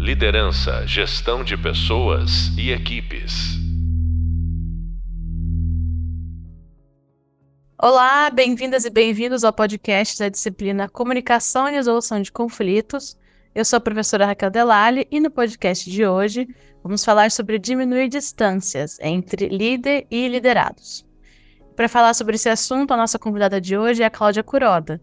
Liderança, gestão de pessoas e equipes. Olá, bem-vindas e bem-vindos ao podcast da disciplina Comunicação e Resolução de Conflitos. Eu sou a professora Raquel Delali e no podcast de hoje vamos falar sobre diminuir distâncias entre líder e liderados. Para falar sobre esse assunto, a nossa convidada de hoje é a Cláudia Curoda,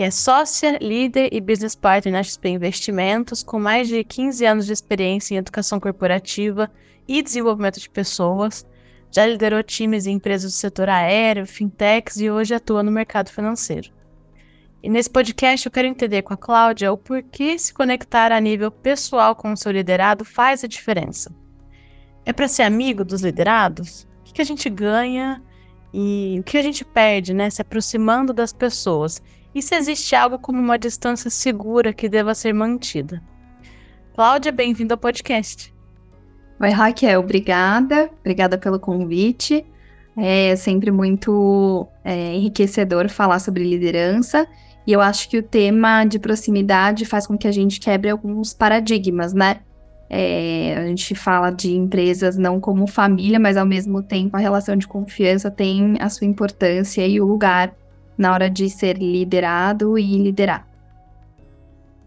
que é sócia, líder e business partner na XP Investimentos, com mais de 15 anos de experiência em educação corporativa e desenvolvimento de pessoas. Já liderou times em empresas do setor aéreo, fintechs e hoje atua no mercado financeiro. E nesse podcast eu quero entender com a Cláudia o porquê se conectar a nível pessoal com o seu liderado faz a diferença. É para ser amigo dos liderados? O que a gente ganha e o que a gente perde, né, se aproximando das pessoas? E se existe algo como uma distância segura que deva ser mantida? Cláudia, bem-vinda ao podcast. Oi, Raquel, obrigada. Obrigada pelo convite. É sempre muito é, enriquecedor falar sobre liderança. E eu acho que o tema de proximidade faz com que a gente quebre alguns paradigmas, né? É, a gente fala de empresas não como família, mas ao mesmo tempo a relação de confiança tem a sua importância e o lugar na hora de ser liderado e liderar.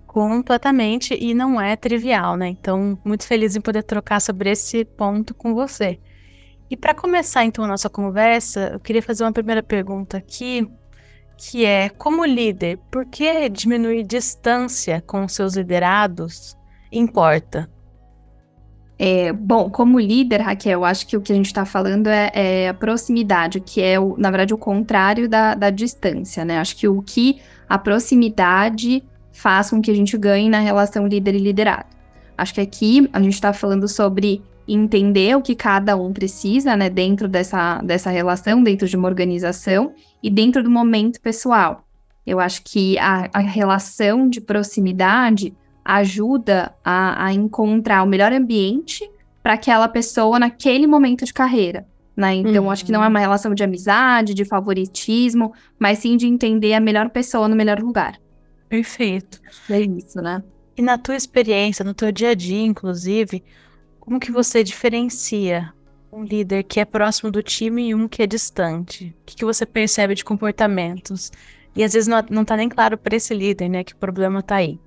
Completamente, e não é trivial, né? Então, muito feliz em poder trocar sobre esse ponto com você. E para começar então a nossa conversa, eu queria fazer uma primeira pergunta aqui, que é: como líder, por que diminuir distância com seus liderados importa? É, bom, como líder, Raquel, acho que o que a gente está falando é, é, a proximidade, que é, o, na verdade, o contrário da, da distância, né? Acho que o que a proximidade faz com que a gente ganhe na relação líder e liderado. Acho que aqui a gente está falando sobre entender o que cada um precisa, né, dentro dessa, dessa relação, dentro de uma organização e dentro do momento pessoal. Eu acho que a, a relação de proximidade ajuda a, a encontrar o melhor ambiente para aquela pessoa naquele momento de carreira. Né? Então, uhum. acho que não é uma relação de amizade, de favoritismo, mas sim de entender a melhor pessoa no melhor lugar. Perfeito. É isso, né? E na tua experiência, no teu dia a dia, inclusive, como que você diferencia um líder que é próximo do time e um que é distante? O que, que você percebe de comportamentos? E às vezes não, não tá nem claro para esse líder, né, que o problema tá aí.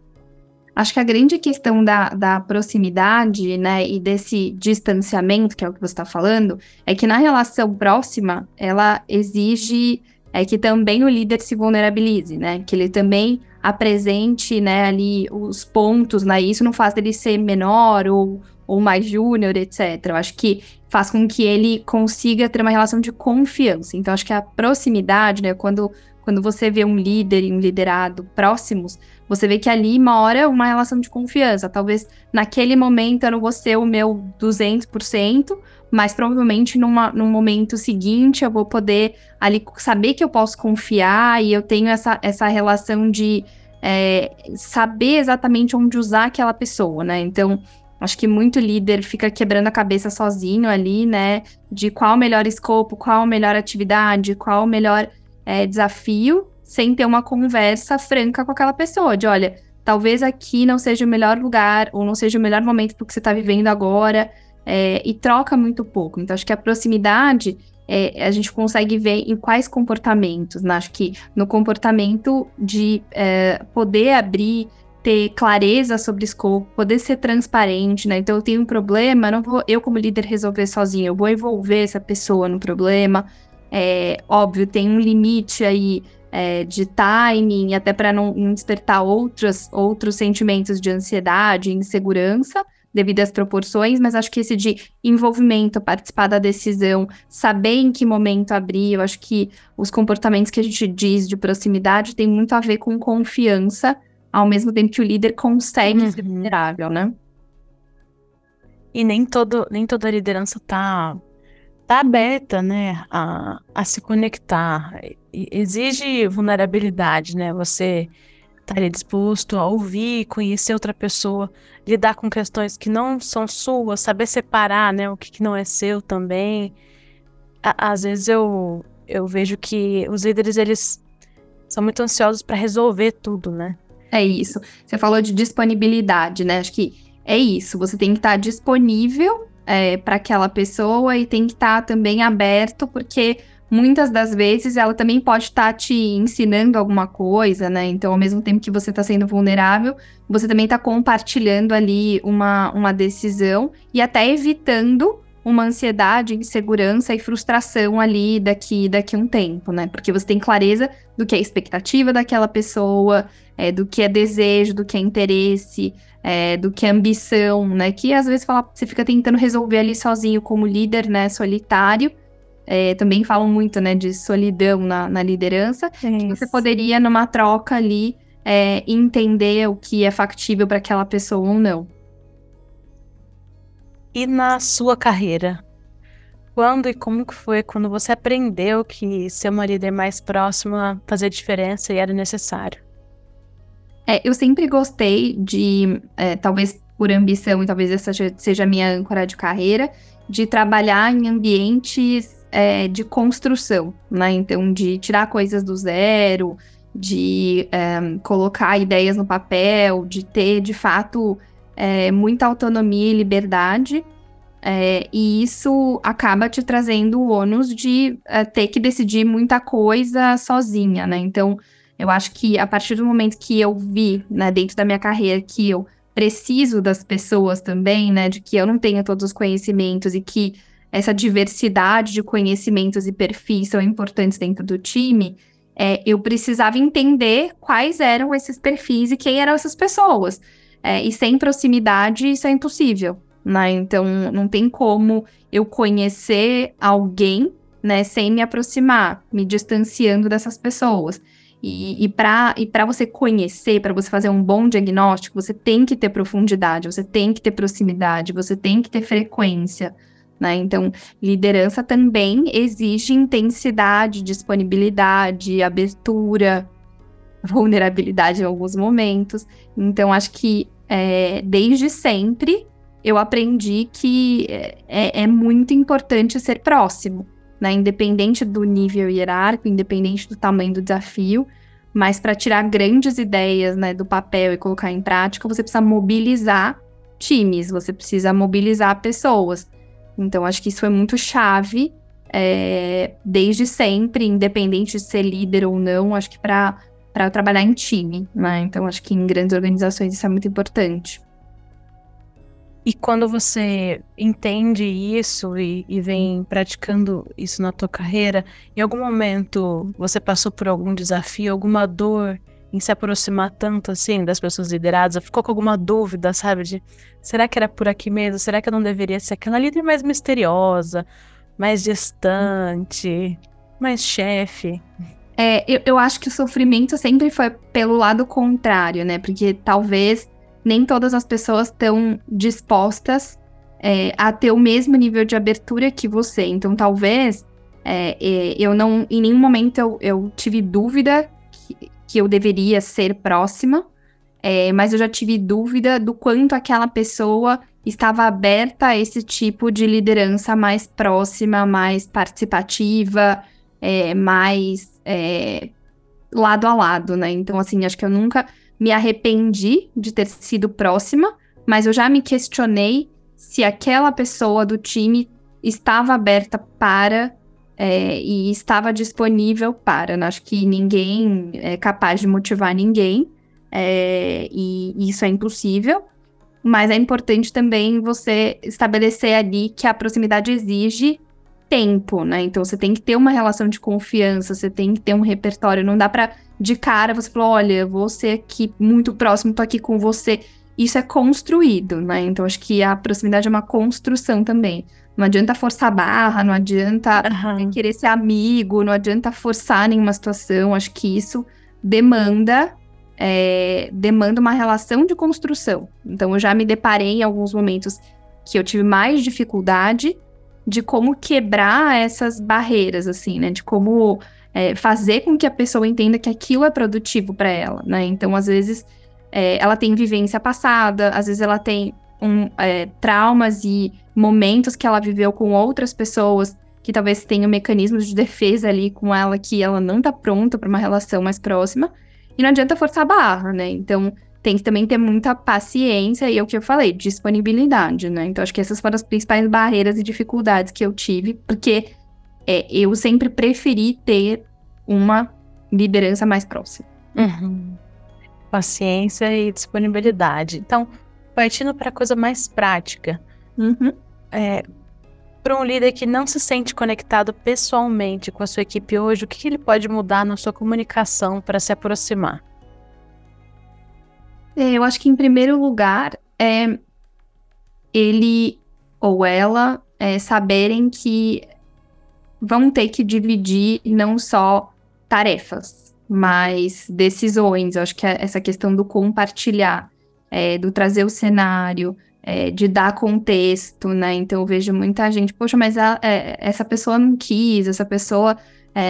Acho que a grande questão da, da proximidade, né, e desse distanciamento, que é o que você está falando, é que na relação próxima, ela exige é, que também o líder se vulnerabilize, né, que ele também apresente, né, ali os pontos, né, isso não faz dele ser menor ou, ou mais júnior, etc. Eu acho que faz com que ele consiga ter uma relação de confiança. Então, acho que a proximidade, né, quando, quando você vê um líder e um liderado próximos, você vê que ali mora uma relação de confiança. Talvez naquele momento eu não vou ser o meu 200%, mas provavelmente numa, num momento seguinte eu vou poder ali saber que eu posso confiar e eu tenho essa, essa relação de é, saber exatamente onde usar aquela pessoa, né? Então, acho que muito líder fica quebrando a cabeça sozinho ali, né? De qual o melhor escopo, qual a melhor atividade, qual o melhor é, desafio sem ter uma conversa franca com aquela pessoa, de olha, talvez aqui não seja o melhor lugar, ou não seja o melhor momento porque você está vivendo agora, é, e troca muito pouco. Então, acho que a proximidade é, a gente consegue ver em quais comportamentos, né? Acho que no comportamento de é, poder abrir, ter clareza sobre escopo, poder ser transparente, né? Então, eu tenho um problema, não vou eu, como líder, resolver sozinho, eu vou envolver essa pessoa no problema. É, óbvio, tem um limite aí é, de timing, até para não, não, despertar outros, outros sentimentos de ansiedade, insegurança, devido às proporções, mas acho que esse de envolvimento, participar da decisão, saber em que momento abrir, eu acho que os comportamentos que a gente diz de proximidade tem muito a ver com confiança, ao mesmo tempo que o líder consegue uhum. ser vulnerável, né? E nem, todo, nem toda liderança tá tá aberta, né, a, a se conectar. Exige vulnerabilidade, né? Você estar tá disposto a ouvir, conhecer outra pessoa, lidar com questões que não são suas, saber separar, né, o que, que não é seu também. À, às vezes eu, eu vejo que os líderes, eles são muito ansiosos para resolver tudo, né? É isso. Você falou de disponibilidade, né? Acho que é isso. Você tem que estar disponível é, para aquela pessoa e tem que estar também aberto, porque muitas das vezes ela também pode estar te ensinando alguma coisa, né? Então, ao mesmo tempo que você está sendo vulnerável, você também está compartilhando ali uma, uma decisão e até evitando uma ansiedade, insegurança e frustração ali daqui daqui um tempo, né? Porque você tem clareza do que é expectativa daquela pessoa, é, do que é desejo, do que é interesse, é, do que ambição, né? Que às vezes fala, você fica tentando resolver ali sozinho como líder, né? Solitário. É, também falam muito, né, de solidão na, na liderança. Você poderia, numa troca ali, é, entender o que é factível para aquela pessoa ou não. E na sua carreira? Quando e como que foi quando você aprendeu que ser uma líder mais próxima fazia diferença e era necessário? É, eu sempre gostei de, é, talvez por ambição e talvez essa seja a minha âncora de carreira, de trabalhar em ambientes é, de construção, né? Então, de tirar coisas do zero, de é, colocar ideias no papel, de ter de fato é, muita autonomia e liberdade. É, e isso acaba te trazendo o ônus de é, ter que decidir muita coisa sozinha, né? Então, eu acho que a partir do momento que eu vi, né, dentro da minha carreira, que eu preciso das pessoas também, né, de que eu não tenho todos os conhecimentos e que essa diversidade de conhecimentos e perfis são importantes dentro do time, é, eu precisava entender quais eram esses perfis e quem eram essas pessoas. É, e sem proximidade, isso é impossível, né? Então, não tem como eu conhecer alguém, né, sem me aproximar, me distanciando dessas pessoas. E, e para e você conhecer, para você fazer um bom diagnóstico, você tem que ter profundidade, você tem que ter proximidade, você tem que ter frequência. Né? Então, liderança também exige intensidade, disponibilidade, abertura, vulnerabilidade em alguns momentos. Então, acho que é, desde sempre eu aprendi que é, é, é muito importante ser próximo, né? Independente do nível hierárquico, independente do tamanho do desafio, mas para tirar grandes ideias né, do papel e colocar em prática, você precisa mobilizar times, você precisa mobilizar pessoas. Então, acho que isso foi muito chave é, desde sempre, independente de ser líder ou não, acho que para para trabalhar em time, né? Então acho que em grandes organizações isso é muito importante. E quando você entende isso e, e, vem praticando isso na tua carreira, em algum momento você passou por algum desafio, alguma dor em se aproximar tanto assim das pessoas lideradas? Ficou com alguma dúvida, sabe? De será que era por aqui mesmo? Será que eu não deveria ser aquela líder mais misteriosa, mais distante, mais chefe? É, eu, eu acho que o sofrimento sempre foi pelo lado contrário, né? Porque talvez nem todas as pessoas estão dispostas é, a ter o mesmo nível de abertura que você. Então, talvez é, é, eu não, em nenhum momento eu, eu tive dúvida que, que, eu deveria ser próxima, é, mas eu já tive dúvida do quanto aquela pessoa estava aberta a esse tipo de liderança mais próxima, mais participativa, é, mais é, lado a lado, né? Então, assim, acho que eu nunca me arrependi de ter sido próxima, mas eu já me questionei se aquela pessoa do time estava aberta para é, e estava disponível para. Né? Acho que ninguém é capaz de motivar ninguém, é, e isso é impossível. Mas é importante também você estabelecer ali que a proximidade exige tempo, né? Então você tem que ter uma relação de confiança, você tem que ter um repertório. Não dá para de cara você falar, olha, você aqui muito próximo, tô aqui com você. Isso é construído, né? Então acho que a proximidade é uma construção também. Não adianta forçar a barra, não adianta uhum. querer ser amigo, não adianta forçar nenhuma situação. Acho que isso demanda é, demanda uma relação de construção. Então eu já me deparei em alguns momentos que eu tive mais dificuldade de como quebrar essas barreiras, assim, né? De como é, fazer com que a pessoa entenda que aquilo é produtivo para ela, né? Então, às vezes, é, ela tem vivência passada, às vezes ela tem um, é, traumas e momentos que ela viveu com outras pessoas que talvez tenham mecanismos de defesa ali com ela que ela não tá pronta para uma relação mais próxima. E não adianta forçar a barra, né? Então, tem que também ter muita paciência e é o que eu falei, disponibilidade, né? Então, acho que essas foram as principais barreiras e dificuldades que eu tive, porque é, eu sempre preferi ter uma liderança mais próxima. Uhum. Paciência e disponibilidade. Então, partindo para coisa mais prática, uhum. é, para um líder que não se sente conectado pessoalmente com a sua equipe hoje, o que, que ele pode mudar na sua comunicação para se aproximar? É, eu acho que, em primeiro lugar, é ele ou ela é, saberem que vão ter que dividir não só tarefas, mas decisões. Eu acho que é essa questão do compartilhar, é, do trazer o cenário, é, de dar contexto, né? Então eu vejo muita gente, poxa, mas a, é, essa pessoa não quis, essa pessoa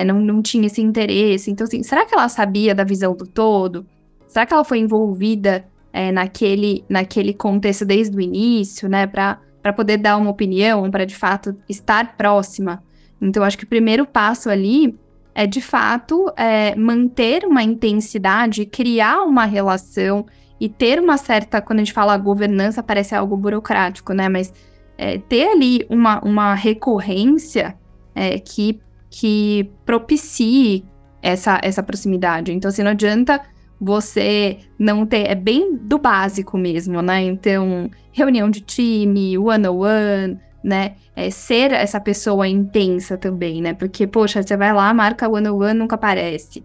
não, não tinha esse interesse. Então, assim, será que ela sabia da visão do todo? Será que ela foi envolvida é, naquele, naquele contexto desde o início, né? Para poder dar uma opinião, para de fato estar próxima então, acho que o primeiro passo ali é, de fato, é, manter uma intensidade, criar uma relação e ter uma certa. Quando a gente fala governança, parece algo burocrático, né? Mas é, ter ali uma, uma recorrência é, que, que propicie essa, essa proximidade. Então, assim, não adianta você não ter. É bem do básico mesmo, né? Então, reunião de time, one-on-one. -on -one, né? É, ser essa pessoa intensa também, né? Porque, poxa, você vai lá, marca one on one, nunca aparece.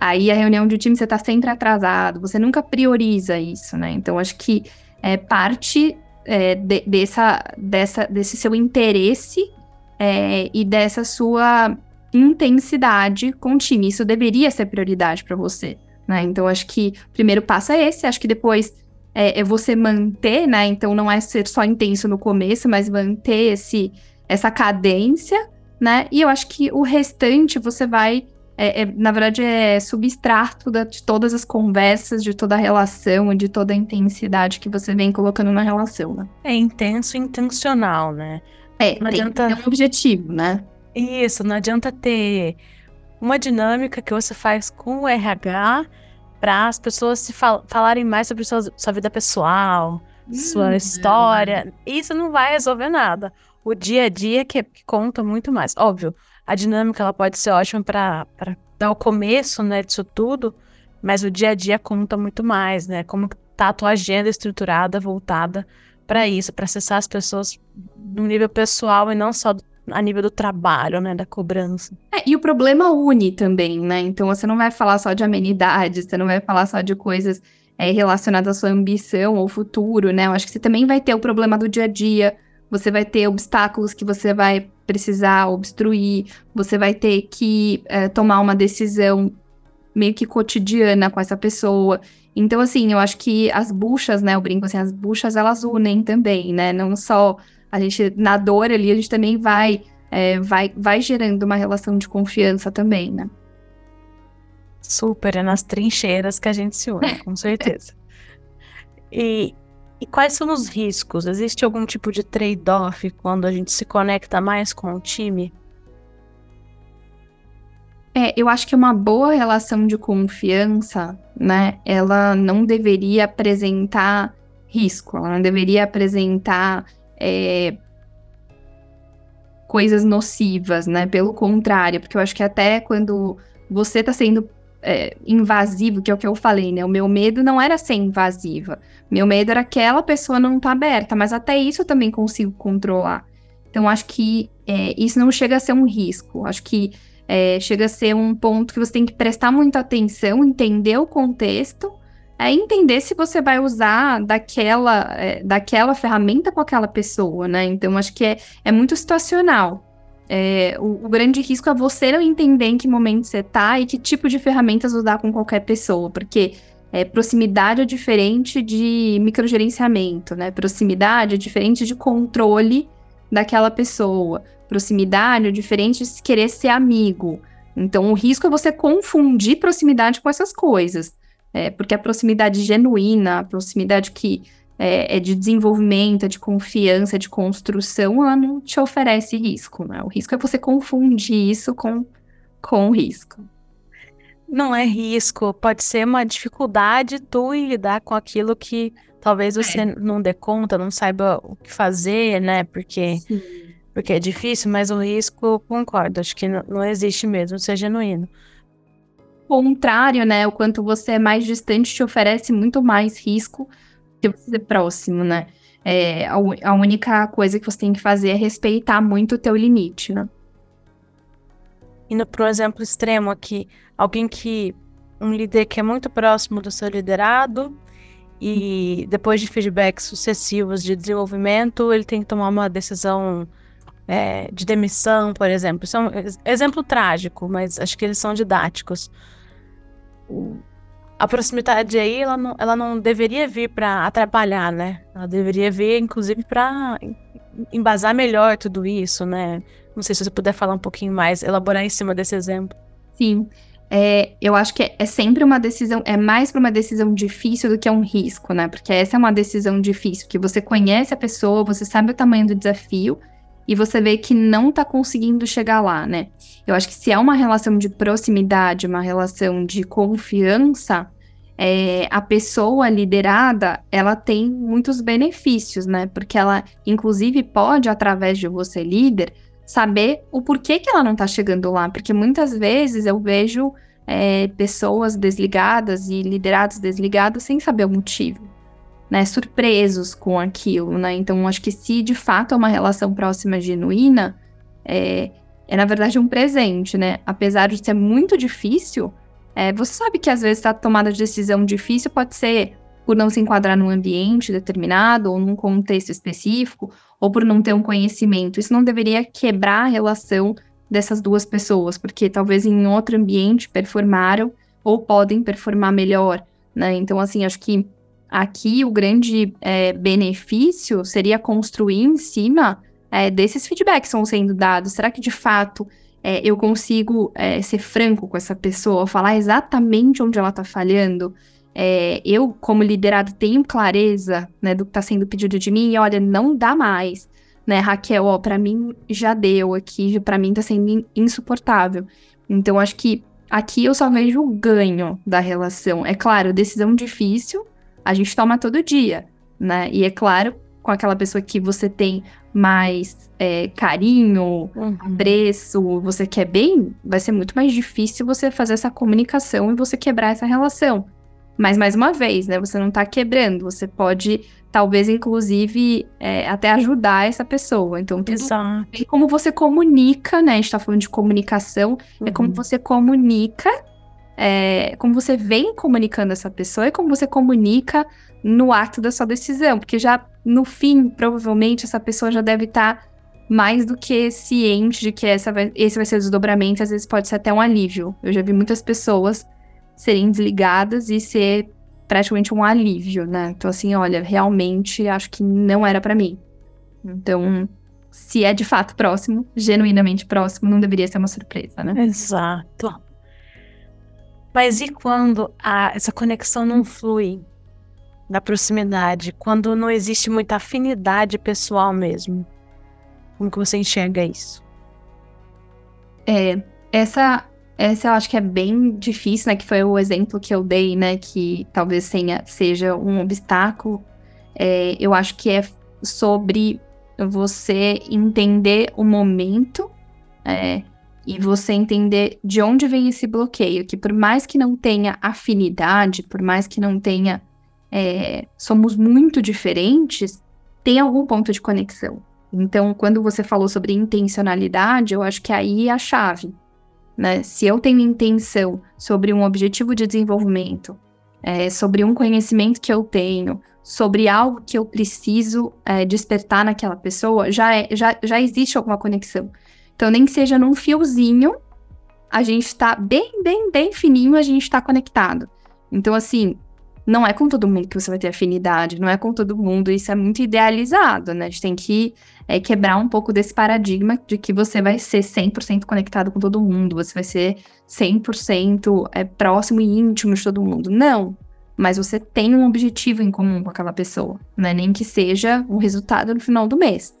Aí a reunião de time você tá sempre atrasado, você nunca prioriza isso, né? Então acho que é parte é, de, dessa, dessa, desse seu interesse é, e dessa sua intensidade com o time. Isso deveria ser prioridade para você, né? Então acho que o primeiro passo é esse, acho que depois é, é, você manter, né? Então não é ser só intenso no começo, mas manter esse, essa cadência, né? E eu acho que o restante você vai. É, é, na verdade, é substrato da, de todas as conversas, de toda a relação, de toda a intensidade que você vem colocando na relação, né? É intenso e intencional, né? É, não adianta... é um objetivo, né? Isso, não adianta ter uma dinâmica que você faz com o RH para as pessoas se fal falarem mais sobre sua, sua vida pessoal, hum, sua história. É. Isso não vai resolver nada. O dia a dia que, que, conta muito mais. Óbvio, a dinâmica ela pode ser ótima para dar o começo né, disso tudo, mas o dia a dia conta muito mais, né? Como tá a tua agenda estruturada, voltada para isso, para acessar as pessoas no nível pessoal e não só a nível do trabalho, né, da cobrança. É, e o problema une também, né? Então você não vai falar só de amenidades, você não vai falar só de coisas é, relacionadas à sua ambição ou futuro, né? Eu acho que você também vai ter o problema do dia a dia, você vai ter obstáculos que você vai precisar obstruir, você vai ter que é, tomar uma decisão meio que cotidiana com essa pessoa. Então, assim, eu acho que as buchas, né? Eu brinco assim, as buchas elas unem também, né? Não só a gente, na dor ali, a gente também vai, é, vai, vai gerando uma relação de confiança também, né? Super, é nas trincheiras que a gente se une, com certeza. e, e quais são os riscos? Existe algum tipo de trade-off quando a gente se conecta mais com o time? É, eu acho que uma boa relação de confiança, né, ela não deveria apresentar risco, ela não deveria apresentar é, coisas nocivas, né? Pelo contrário, porque eu acho que até quando você tá sendo é, invasivo, que é o que eu falei, né? O meu medo não era ser invasiva. Meu medo era aquela pessoa não tá aberta, mas até isso eu também consigo controlar. Então, acho que é, isso não chega a ser um risco. Acho que é, chega a ser um ponto que você tem que prestar muita atenção, entender o contexto é entender se você vai usar daquela, é, daquela ferramenta com aquela pessoa, né? Então, acho que é, é muito situacional. É, o, o, grande risco é você não entender em que momento você tá e que tipo de ferramentas usar com qualquer pessoa, porque é, proximidade é diferente de microgerenciamento, né? Proximidade é diferente de controle daquela pessoa. Proximidade é diferente de querer ser amigo. Então, o risco é você confundir proximidade com essas coisas. É, porque a proximidade genuína, a proximidade que é, é, de desenvolvimento, é de confiança, de construção, ela não te oferece risco, né? O risco é você confundir isso com, com o risco. não é risco, pode ser uma dificuldade tu em lidar com aquilo que talvez você é. não dê conta, não saiba o que fazer, né? Porque, porque é difícil, mas o risco, concordo, acho que não, não existe mesmo, ser genuíno. Contrário, né? O quanto você é mais distante te oferece muito mais risco que você ser próximo, né? É, a, a única coisa que você tem que fazer é respeitar muito o teu limite, né? Indo para um exemplo extremo aqui, alguém que um líder que é muito próximo do seu liderado e depois de feedbacks sucessivos de desenvolvimento, ele tem que tomar uma decisão é, de demissão, por exemplo. Isso é um exemplo trágico, mas acho que eles são didáticos. A proximidade aí, ela não, ela não deveria vir para atrapalhar, né? Ela deveria vir, inclusive, para embasar melhor tudo isso, né? Não sei se você puder falar um pouquinho mais, elaborar em cima desse exemplo. Sim. É, eu acho que é sempre uma decisão, é mais para uma decisão difícil do que um risco, né? Porque essa é uma decisão difícil, que você conhece a pessoa, você sabe o tamanho do desafio e você vê que não tá conseguindo chegar lá, né? Eu acho que se é uma relação de proximidade, uma relação de confiança, é, a pessoa liderada, ela tem muitos benefícios, né? Porque ela, inclusive, pode, através de você líder, saber o porquê que ela não tá chegando lá. Porque muitas vezes eu vejo é, pessoas desligadas e liderados desligados sem saber o motivo, né? Surpresos com aquilo, né? Então, acho que se de fato é uma relação próxima genuína, é, é na verdade um presente, né? Apesar de ser muito difícil, é, você sabe que às vezes a tomada de decisão difícil pode ser por não se enquadrar num ambiente determinado ou num contexto específico, ou por não ter um conhecimento. Isso não deveria quebrar a relação dessas duas pessoas, porque talvez em outro ambiente performaram ou podem performar melhor, né? Então, assim, acho que aqui o grande é, benefício seria construir em cima é, desses feedbacks que estão sendo dados. Será que de fato é, eu consigo é, ser franco com essa pessoa, falar exatamente onde ela está falhando? É, eu, como liderado, tenho clareza né, do que está sendo pedido de mim e olha, não dá mais. Né, Raquel, ó, para mim já deu aqui, para mim tá sendo insuportável. Então, acho que aqui eu só vejo o ganho da relação. É claro, decisão difícil, a gente toma todo dia, né? E é claro, com aquela pessoa que você tem mais é, carinho, uhum. apreço, você quer bem, vai ser muito mais difícil você fazer essa comunicação e você quebrar essa relação. Mas, mais uma vez, né? Você não tá quebrando. Você pode, talvez, inclusive, é, até ajudar essa pessoa. Então, tudo Exato. é como você comunica, né? A gente tá falando de comunicação. Uhum. É como uhum. você comunica, é, como você vem comunicando essa pessoa e como você comunica no ato da sua decisão. Porque já, no fim, provavelmente, essa pessoa já deve estar... Tá mais do que ciente de que essa vai, esse vai ser o desdobramento, às vezes pode ser até um alívio. Eu já vi muitas pessoas serem desligadas e ser praticamente um alívio, né? Então, assim, olha, realmente acho que não era para mim. Então, se é de fato próximo, genuinamente próximo, não deveria ser uma surpresa, né? Exato. Mas e quando a, essa conexão não flui da proximidade? Quando não existe muita afinidade pessoal mesmo? Como que você enxerga isso? É, essa essa eu acho que é bem difícil, né? Que foi o exemplo que eu dei, né? Que talvez tenha, seja um obstáculo. É, eu acho que é sobre você entender o momento é, e você entender de onde vem esse bloqueio. Que por mais que não tenha afinidade, por mais que não tenha. É, somos muito diferentes, tem algum ponto de conexão. Então, quando você falou sobre intencionalidade, eu acho que aí é a chave né? Se eu tenho intenção sobre um objetivo de desenvolvimento, é, sobre um conhecimento que eu tenho, sobre algo que eu preciso é, despertar naquela pessoa, já, é, já, já existe alguma conexão. Então, nem que seja num fiozinho, a gente está bem, bem, bem fininho, a gente está conectado. Então, assim, não é com todo mundo que você vai ter afinidade, não é com todo mundo, isso é muito idealizado, né? A gente tem que é, quebrar um pouco desse paradigma de que você vai ser 100% conectado com todo mundo, você vai ser 100% é, próximo e íntimo de todo mundo. Não, mas você tem um objetivo em comum com aquela pessoa, né? Nem que seja o resultado no final do mês.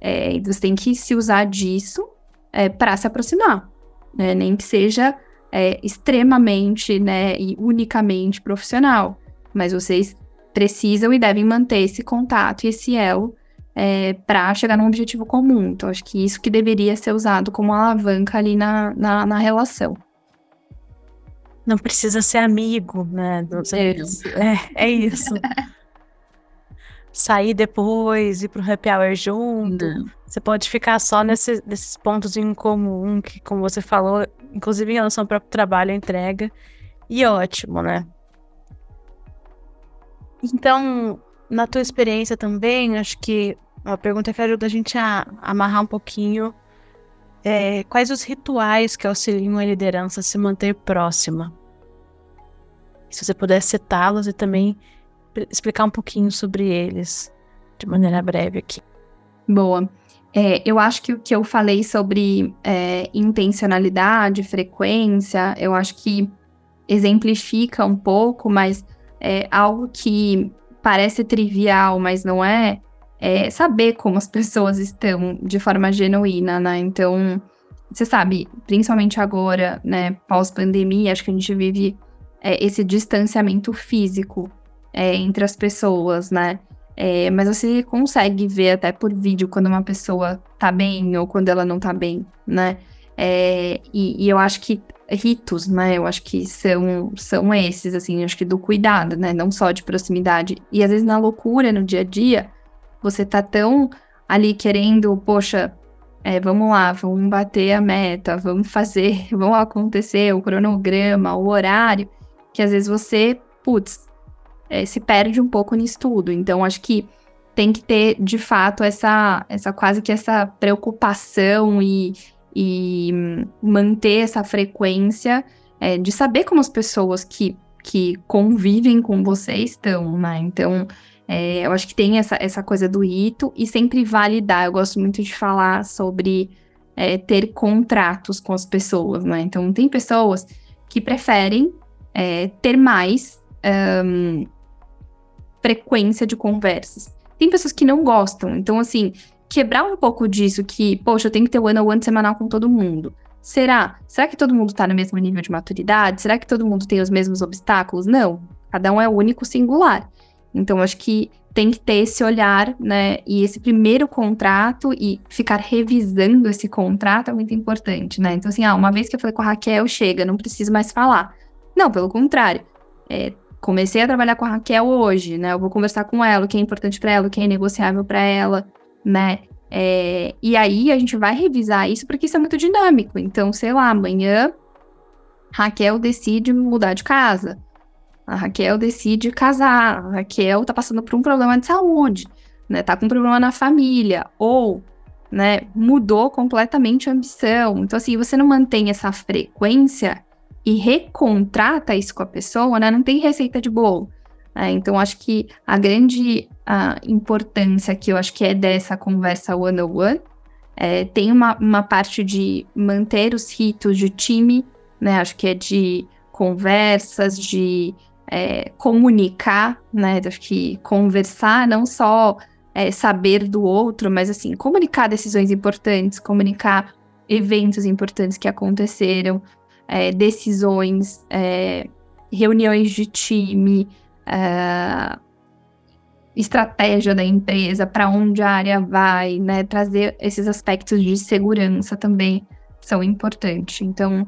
É, você tem que se usar disso é, para se aproximar, né? Nem que seja é, extremamente, né, e unicamente profissional. Mas vocês precisam e devem manter esse contato e esse elo é, para chegar num objetivo comum. Então, acho que isso que deveria ser usado como alavanca ali na, na, na relação. Não precisa ser amigo, né? Não sei, é, é isso. Sair depois, ir pro happy hour junto. Não. Você pode ficar só nesse, nesses pontos em comum, que, como você falou, inclusive em relação ao próprio trabalho, a entrega. E ótimo, né? Então, na tua experiência também, acho que uma pergunta que ajuda a gente a amarrar um pouquinho é, quais os rituais que auxiliam a liderança a se manter próxima? Se você puder citá-los e também explicar um pouquinho sobre eles de maneira breve aqui. Boa. É, eu acho que o que eu falei sobre é, intencionalidade, frequência, eu acho que exemplifica um pouco, mas é algo que parece trivial, mas não é, é saber como as pessoas estão de forma genuína, né? Então, você sabe, principalmente agora, né, pós-pandemia, acho que a gente vive é, esse distanciamento físico é, entre as pessoas, né? É, mas você consegue ver até por vídeo quando uma pessoa tá bem ou quando ela não tá bem, né? É, e, e, eu acho que ritos, né? Eu acho que são, são esses, assim, acho que do cuidado, né? Não só de proximidade. E às vezes na loucura, no dia a dia, você tá tão ali querendo, poxa, é, vamos lá, vamos bater a meta, vamos fazer, vamos acontecer o cronograma, o horário, que às vezes você, putz, é, se perde um pouco nisso tudo. Então, acho que tem que ter, de fato, essa, essa quase que essa preocupação e, e manter essa frequência é, de saber como as pessoas que, que convivem com você estão, né? Então, é, eu acho que tem essa, essa coisa do rito e sempre validar. Eu gosto muito de falar sobre é, ter contratos com as pessoas, né? Então, tem pessoas que preferem é, ter mais um, frequência de conversas. Tem pessoas que não gostam. Então, assim, quebrar um pouco disso que, poxa, eu tenho que ter o ano one semanal com todo mundo. Será? Será que todo mundo está no mesmo nível de maturidade? Será que todo mundo tem os mesmos obstáculos? Não. Cada um é único, singular. Então, acho que tem que ter esse olhar, né? E esse primeiro contrato e ficar revisando esse contrato é muito importante, né? Então, assim, ah, uma vez que eu falei com a Raquel, chega, não preciso mais falar. Não, pelo contrário. É, comecei a trabalhar com a Raquel hoje, né? Eu vou conversar com ela, o que é importante para ela, o que é negociável para ela, né? É, e aí a gente vai revisar isso porque isso é muito dinâmico. Então, sei lá, amanhã Raquel decide mudar de casa. A Raquel decide casar, a Raquel tá passando por um problema de saúde, né? Tá com um problema na família, ou, né, mudou completamente a ambição. Então, assim, você não mantém essa frequência e recontrata isso com a pessoa, né? Não tem receita de bolo. Né? Então, acho que a grande a importância que eu acho que é dessa conversa one-on-one é, tem uma, uma parte de manter os ritos de time, né? Acho que é de conversas, de é, comunicar, né? Acho que conversar, não só é, saber do outro, mas assim, comunicar decisões importantes, comunicar eventos importantes que aconteceram, é, decisões, é, reuniões de time, é, estratégia da empresa, para onde a área vai, né? Trazer esses aspectos de segurança também são importantes. Então,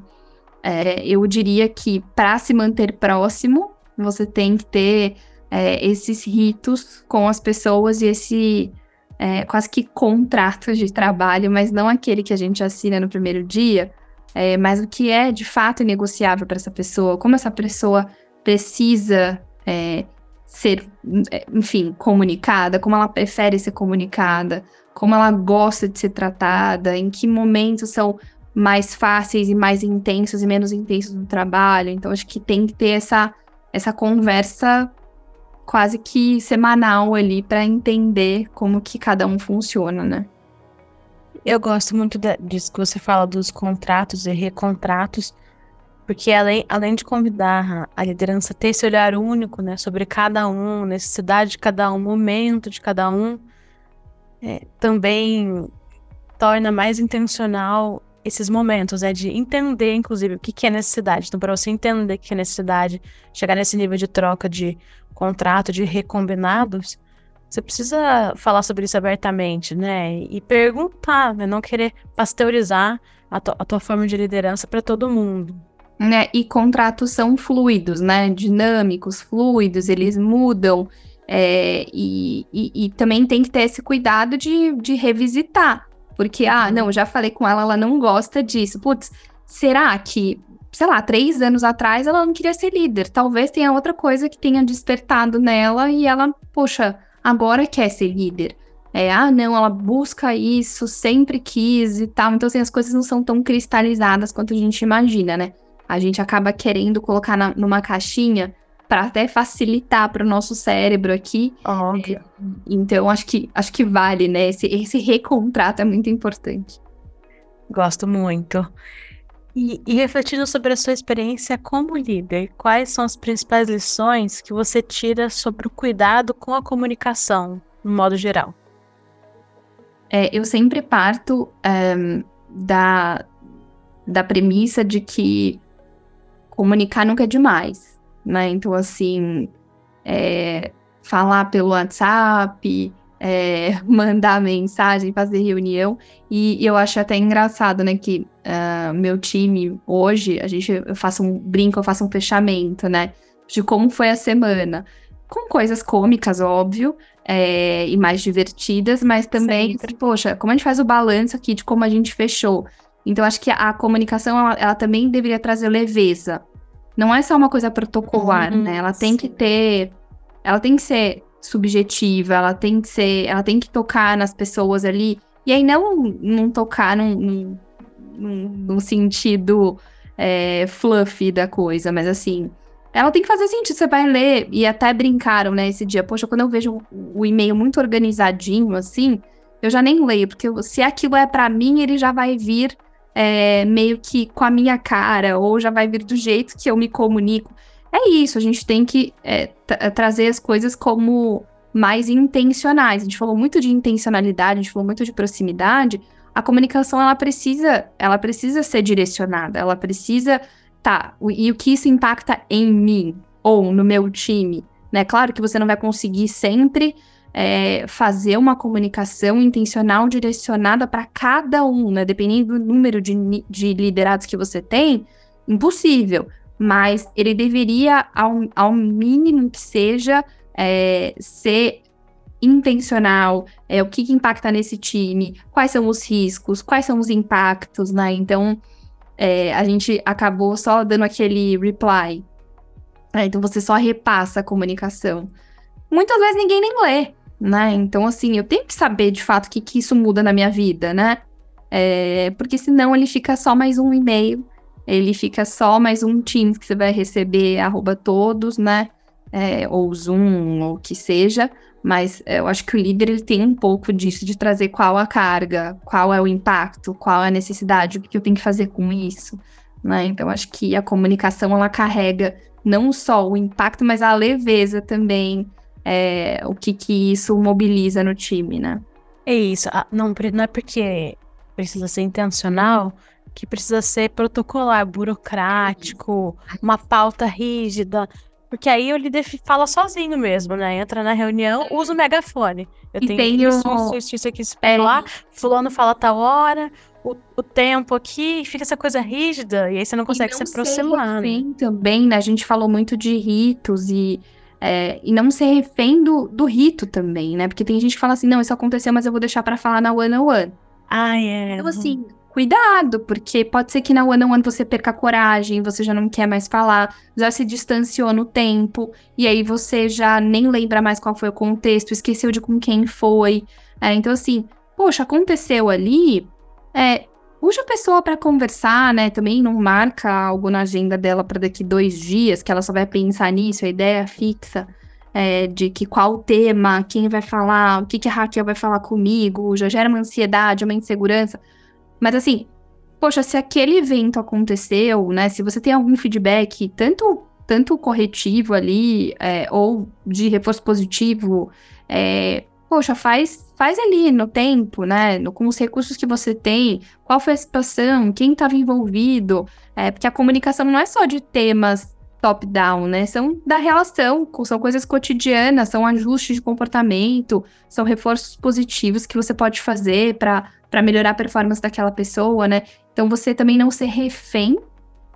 é, eu diria que para se manter próximo, você tem que ter é, esses ritos com as pessoas e esse é, quase que contratos de trabalho, mas não aquele que a gente assina no primeiro dia, é, mas o que é de fato negociável para essa pessoa, como essa pessoa precisa é, ser, é, enfim, comunicada, como ela prefere ser comunicada, como ela gosta de ser tratada, em que momentos são mais fáceis e mais intensos e menos intensos no trabalho. Então, acho que tem que ter essa essa conversa quase que semanal ali para entender como que cada um funciona, né? Eu gosto muito disso que você fala dos contratos e recontratos, porque além, além de convidar a liderança a ter esse olhar único, né, sobre cada um, necessidade de cada um, momento de cada um, é, também torna mais intencional esses momentos, é de entender, inclusive, o que, que é necessidade. Então, para você entender o que é necessidade, chegar nesse nível de troca de contrato, de recombinados, você precisa falar sobre isso abertamente, né? E perguntar, né? Não querer pasteurizar a, a tua forma de liderança para todo mundo. Né? E contratos são fluidos, né? Dinâmicos, fluidos, eles mudam. É, e, e, e, também tem que ter esse cuidado de, de revisitar. Porque, ah, uhum. não, já falei com ela, ela não gosta disso. Putz, será que, sei lá, três anos atrás ela não queria ser líder? Talvez tenha outra coisa que tenha despertado nela e ela, poxa, agora quer ser líder. É, ah, não, ela busca isso, sempre quis e tal. Então, assim, as coisas não são tão cristalizadas quanto a gente imagina, né? A gente acaba querendo colocar na, numa caixinha para até facilitar para o nosso cérebro aqui. Óbvio. É, então, acho que, acho que vale, né? Esse, esse recontrato é muito importante. Gosto muito. E, e, refletindo sobre a sua experiência como líder, quais são as principais lições que você tira sobre o cuidado com a comunicação, no modo geral? É, eu sempre parto um, da, da premissa de que comunicar nunca é demais, né? Então, assim, é, falar pelo WhatsApp, é, mandar mensagem, fazer reunião. E, e, eu acho até engraçado, né, que uh, meu time hoje, a gente, eu faço um brinco, eu faço um fechamento, né, de como foi a semana. Com coisas cômicas, óbvio, é, e mais divertidas, mas também, poxa, como a gente faz o balanço aqui de como a gente fechou. Então, acho que a, a comunicação, ela, ela, também deveria trazer leveza. Não é só uma coisa protocolar, uhum, né? Ela tem que ter. Ela tem que ser subjetiva, ela tem que ser, ela tem que tocar nas pessoas ali. E aí não, não tocar num, num, num sentido é, fluffy da coisa, mas assim, ela tem que fazer sentido. Você vai ler, e até brincaram, né, esse dia. Poxa, quando eu vejo o e-mail muito organizadinho, assim, eu já nem leio, porque se aquilo é para mim, ele já vai vir é, meio que com a minha cara, ou já vai vir do jeito que eu me comunico é isso, a gente tem que é, é, trazer as coisas como mais intencionais. A gente falou muito de intencionalidade, a gente falou muito de proximidade. A comunicação ela precisa, ela precisa ser direcionada, ela precisa tá, e o que isso impacta em mim ou no meu time, né? Claro que você não vai conseguir sempre é, fazer uma comunicação intencional direcionada para cada um, né? Dependendo do número de, de liderados que você tem, impossível mas ele deveria, ao, ao mínimo que seja, é, ser intencional, é, o que, que, impacta nesse time, quais são os riscos, quais são os impactos, né? Então, é, a gente acabou só dando aquele reply. Né? Então, você só repassa a comunicação. Muitas vezes ninguém nem lê, né? Então, assim, eu tenho que saber de fato o que, que isso muda na minha vida, né? É, porque senão ele fica só mais um e-mail ele fica só mais um Teams que você vai receber arroba todos, né? É, ou Zoom, ou o que seja. Mas é, eu acho que o líder ele tem um pouco disso, de trazer qual a carga, qual é o impacto, qual é a necessidade, o que eu tenho que fazer com isso. Né? Então, acho que a comunicação ela carrega não só o impacto, mas a leveza também, é, o que, que isso mobiliza no time, né? É isso. Ah, não, não é porque precisa ser intencional que precisa ser protocolar, burocrático, uma pauta rígida. Porque aí o líder fala sozinho mesmo, né? Entra na reunião, usa o megafone. Eu e tenho isso, isso, isso, isso aqui, isso é. lá. Fulano fala tal hora, o, o tempo aqui, fica essa coisa rígida, e aí você não consegue não se aproximar. Ser refém também, né? A gente falou muito de ritos e. É, e não ser refém do, do rito também, né? Porque tem gente que fala assim, não, isso aconteceu, mas eu vou deixar para falar na one on one. Ah, é. Então, assim, cuidado, porque pode ser que na one on one você perca a coragem, você já não quer mais falar, já se distanciou no tempo, e aí você já nem lembra mais qual foi o contexto, esqueceu de com quem foi. É, então, assim, poxa, aconteceu ali, é, puxa a pessoa para conversar, né? Também não marca algo na agenda dela para daqui dois dias, que ela só vai pensar nisso, a ideia fixa. É, de que qual o tema, quem vai falar, o que, que a Raquel vai falar comigo, já gera uma ansiedade, uma insegurança. Mas assim, poxa, se aquele evento aconteceu, né? Se você tem algum feedback, tanto, tanto corretivo ali, é, ou de reforço positivo, é, poxa, faz, faz ali no tempo, né? No, com os recursos que você tem, qual foi a situação, quem estava envolvido. É, porque a comunicação não é só de temas top-down, né? São da relação, são coisas cotidianas, são ajustes de comportamento, são reforços positivos que você pode fazer para melhorar a performance daquela pessoa, né? Então, você também não ser refém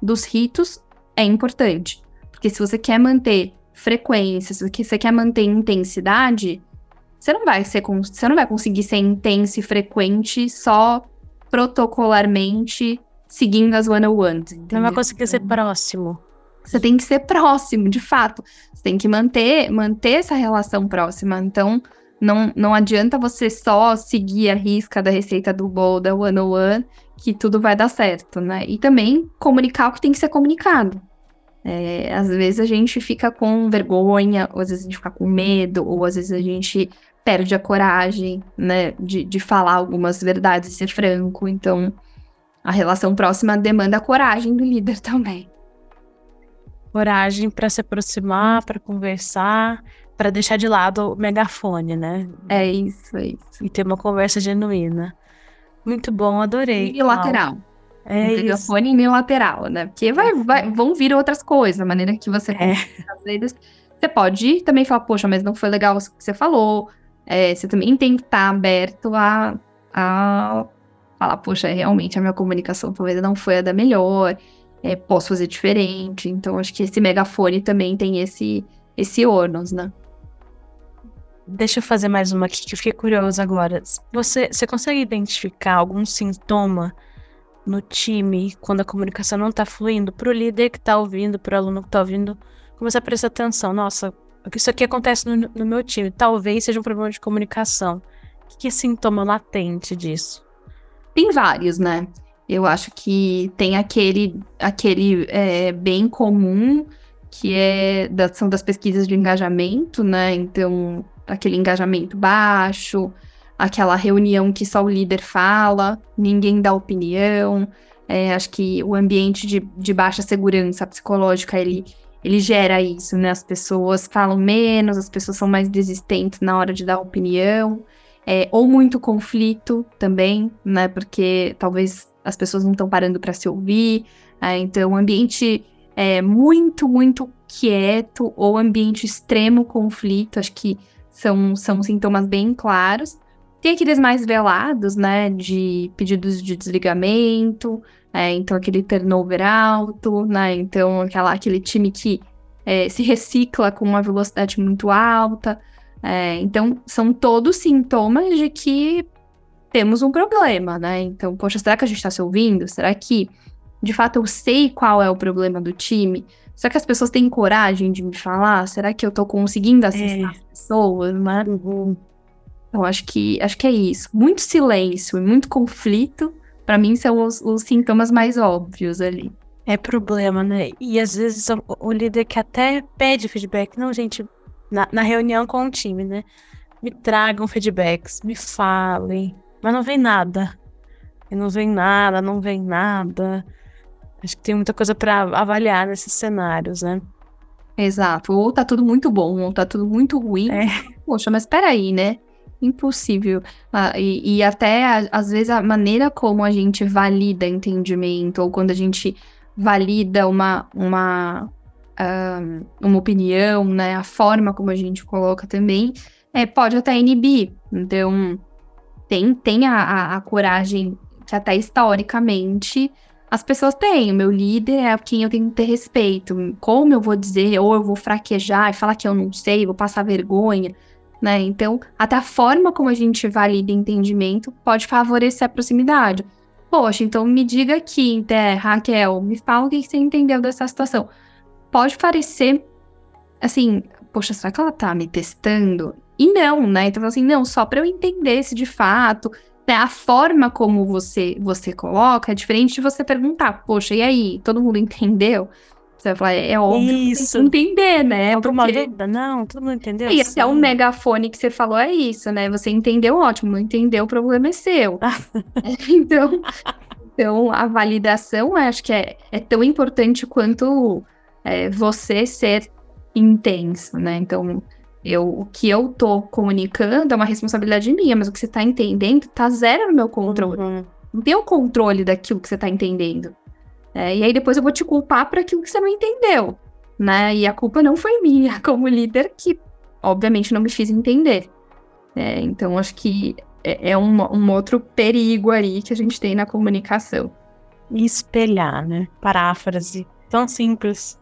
dos ritos é importante. Porque se você quer manter frequência, se você quer manter intensidade, você não vai ser você não vai conseguir ser intenso e frequente só protocolarmente seguindo as one-on-ones. Não vai conseguir ser próximo. Você tem que ser próximo, de fato. Você tem que manter, manter essa relação próxima. Então, não, não adianta você só seguir a risca da receita do bolo da one-on-one, que tudo vai dar certo, né? E também comunicar o que tem que ser comunicado. É, às vezes a gente fica com vergonha, ou às vezes a gente fica com medo, ou às vezes a gente perde a coragem, né, de, de falar algumas verdades e ser franco. Então, a relação próxima demanda a coragem do líder também. Coragem para se aproximar, para conversar, para deixar de lado o megafone, né? É isso, é isso. E ter uma conversa genuína. Muito bom, adorei. Unilateral. É um megafone unilateral, né? Porque vai, vai, vão vir outras coisas, a maneira que você é. vezes. Você pode também falar, poxa, mas não foi legal o que você falou, é, você também tem que estar tá aberto a, a falar, poxa, realmente a minha comunicação talvez não foi a da melhor, é, posso fazer diferente. Então, acho que esse megafone também tem esse, esse ônus, né? Deixa eu fazer mais uma aqui que eu fiquei curiosa agora. Você, você consegue identificar algum sintoma no time quando a comunicação não está fluindo? Para o líder que está ouvindo, para o aluno que está ouvindo, começar a prestar atenção. Nossa, isso aqui acontece no, no meu time. Talvez seja um problema de comunicação. O que é sintoma latente disso? Tem vários, né? Eu acho que tem aquele, aquele é, bem comum, que é da, são das pesquisas de engajamento, né? Então, aquele engajamento baixo, aquela reunião que só o líder fala, ninguém dá opinião. É, acho que o ambiente de, de baixa segurança psicológica, ele ele gera isso, né? As pessoas falam menos, as pessoas são mais desistentes na hora de dar opinião, é, ou muito conflito também, né? Porque talvez as pessoas não estão parando para se ouvir. É, então, ambiente é, muito, muito quieto ou ambiente extremo conflito, acho que são, são sintomas bem claros. Tem aqueles mais velados, né, de pedidos de desligamento, é, então aquele turnover alto, né, então aquela, aquele time que é, se recicla com uma velocidade muito alta. É, então, são todos sintomas de que temos um problema, né? Então, poxa, será que a gente está se ouvindo? Será que, de fato, eu sei qual é o problema do time? Será que as pessoas têm coragem de me falar? Será que eu estou conseguindo acessar é. as pessoas? Né? Uhum. Então, acho que, acho que é isso. Muito silêncio e muito conflito, para mim, são os, os, sintomas mais óbvios ali. É problema, né? E às vezes o, o líder que até pede feedback, não, gente, na, na, reunião com o time, né? Me tragam feedbacks, me falem, mas não vem nada. E não vem nada, não vem nada. Acho que tem muita coisa para avaliar nesses cenários, né? Exato. Ou tá tudo muito bom, ou tá tudo muito ruim. É. Poxa, mas peraí, né? impossível. Ah, e, e, até, às vezes, a maneira como a gente valida entendimento, ou quando a gente valida uma, uma, uh, uma opinião, né? A forma como a gente coloca também, é, pode até inibir. Então, tem, tem a, a, a coragem que até historicamente as pessoas têm. O meu líder é quem eu tenho que ter respeito. Como eu vou dizer, ou eu vou fraquejar e falar que eu não sei, vou passar vergonha né? Então, até a forma como a gente valida entendimento pode favorecer a proximidade. Poxa, então me diga aqui, né, Raquel, me fala o que você entendeu dessa situação. Pode parecer, assim, poxa, será que ela tá me testando? E não, né? Então, assim, não, só para eu entender se de fato né, a forma como você você coloca é diferente de você perguntar, poxa, e aí, todo mundo entendeu? Você vai falar, é óbvio isso. entender, né? Alguma Porque... dúvida? Não, todo mundo entendeu. E até o megafone que você falou é isso, né? Você entendeu, ótimo. Não entendeu, o problema é seu. então, então, a validação, acho que é, é tão importante quanto é, você ser intenso, né? Então, Eu, o que eu tô comunicando é uma responsabilidade minha, mas o que você tá entendendo tá zero no meu controle. Uhum. Não tem o controle daquilo que você tá entendendo. É, e aí depois eu vou te culpar por aquilo que você não entendeu, né? E a culpa não foi minha como líder, que obviamente não me fiz entender. É, então acho que é, é um, um outro perigo aí que a gente tem na comunicação. E espelhar, né? Paráfrase. Tão simples,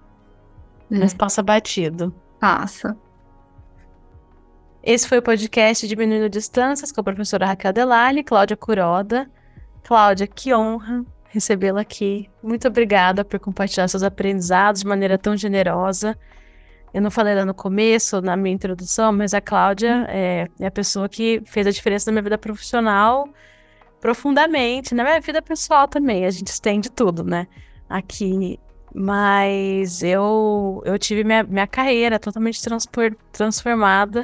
É. mas passa batido. Passa. Esse foi o podcast Diminuindo Distâncias com a professora Raquel Delali, Cláudia Curoda. Cláudia, que honra recebê-la aqui. Muito obrigada por compartilhar seus aprendizados de maneira tão generosa. Eu não falei lá no começo, na minha introdução, mas a Cláudia é, é a pessoa que fez a diferença na minha vida profissional profundamente, na minha vida pessoal também. A gente estende tudo, né? Aqui. Mas eu, eu tive minha, minha carreira totalmente transpor, transformada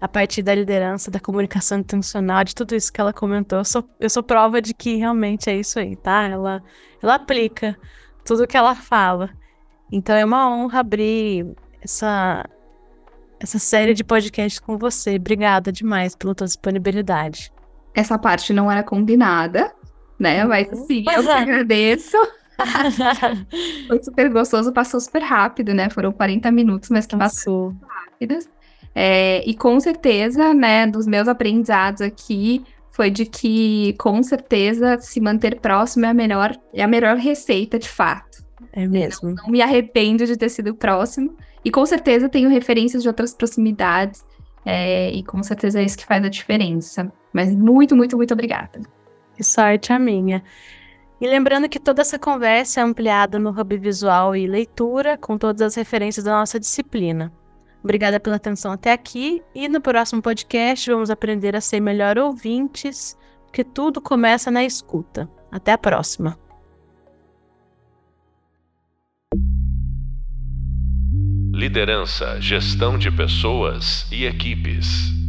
a partir da liderança, da comunicação intencional, de tudo isso que ela comentou. Eu sou, eu sou prova de que realmente é isso aí, tá? Ela, ela aplica tudo que ela fala. Então é uma honra abrir essa, essa série de podcasts com você. Obrigada demais pela tua disponibilidade. Essa parte não era combinada, né? Mas sim, eu é. agradeço. Foi super gostoso, passou super rápido, né? Foram 40 minutos, mas que passaram Passou. rápidas. É, e com certeza, né, dos meus aprendizados aqui, foi de que, com certeza, se manter próximo é a melhor, é a melhor receita, de fato. É mesmo. Não me arrependo de ter sido próximo. E com certeza tenho referências de outras proximidades. é, e com certeza é isso que faz a diferença. Mas muito, muito, muito obrigada. Que sorte a minha. E lembrando que toda essa conversa é ampliada no Hub Visual e Leitura, com todas as referências da nossa disciplina. Obrigada pela atenção até aqui e no próximo podcast vamos aprender a ser melhor ouvintes, porque tudo começa na escuta. Até a próxima. Liderança, gestão de pessoas e equipes.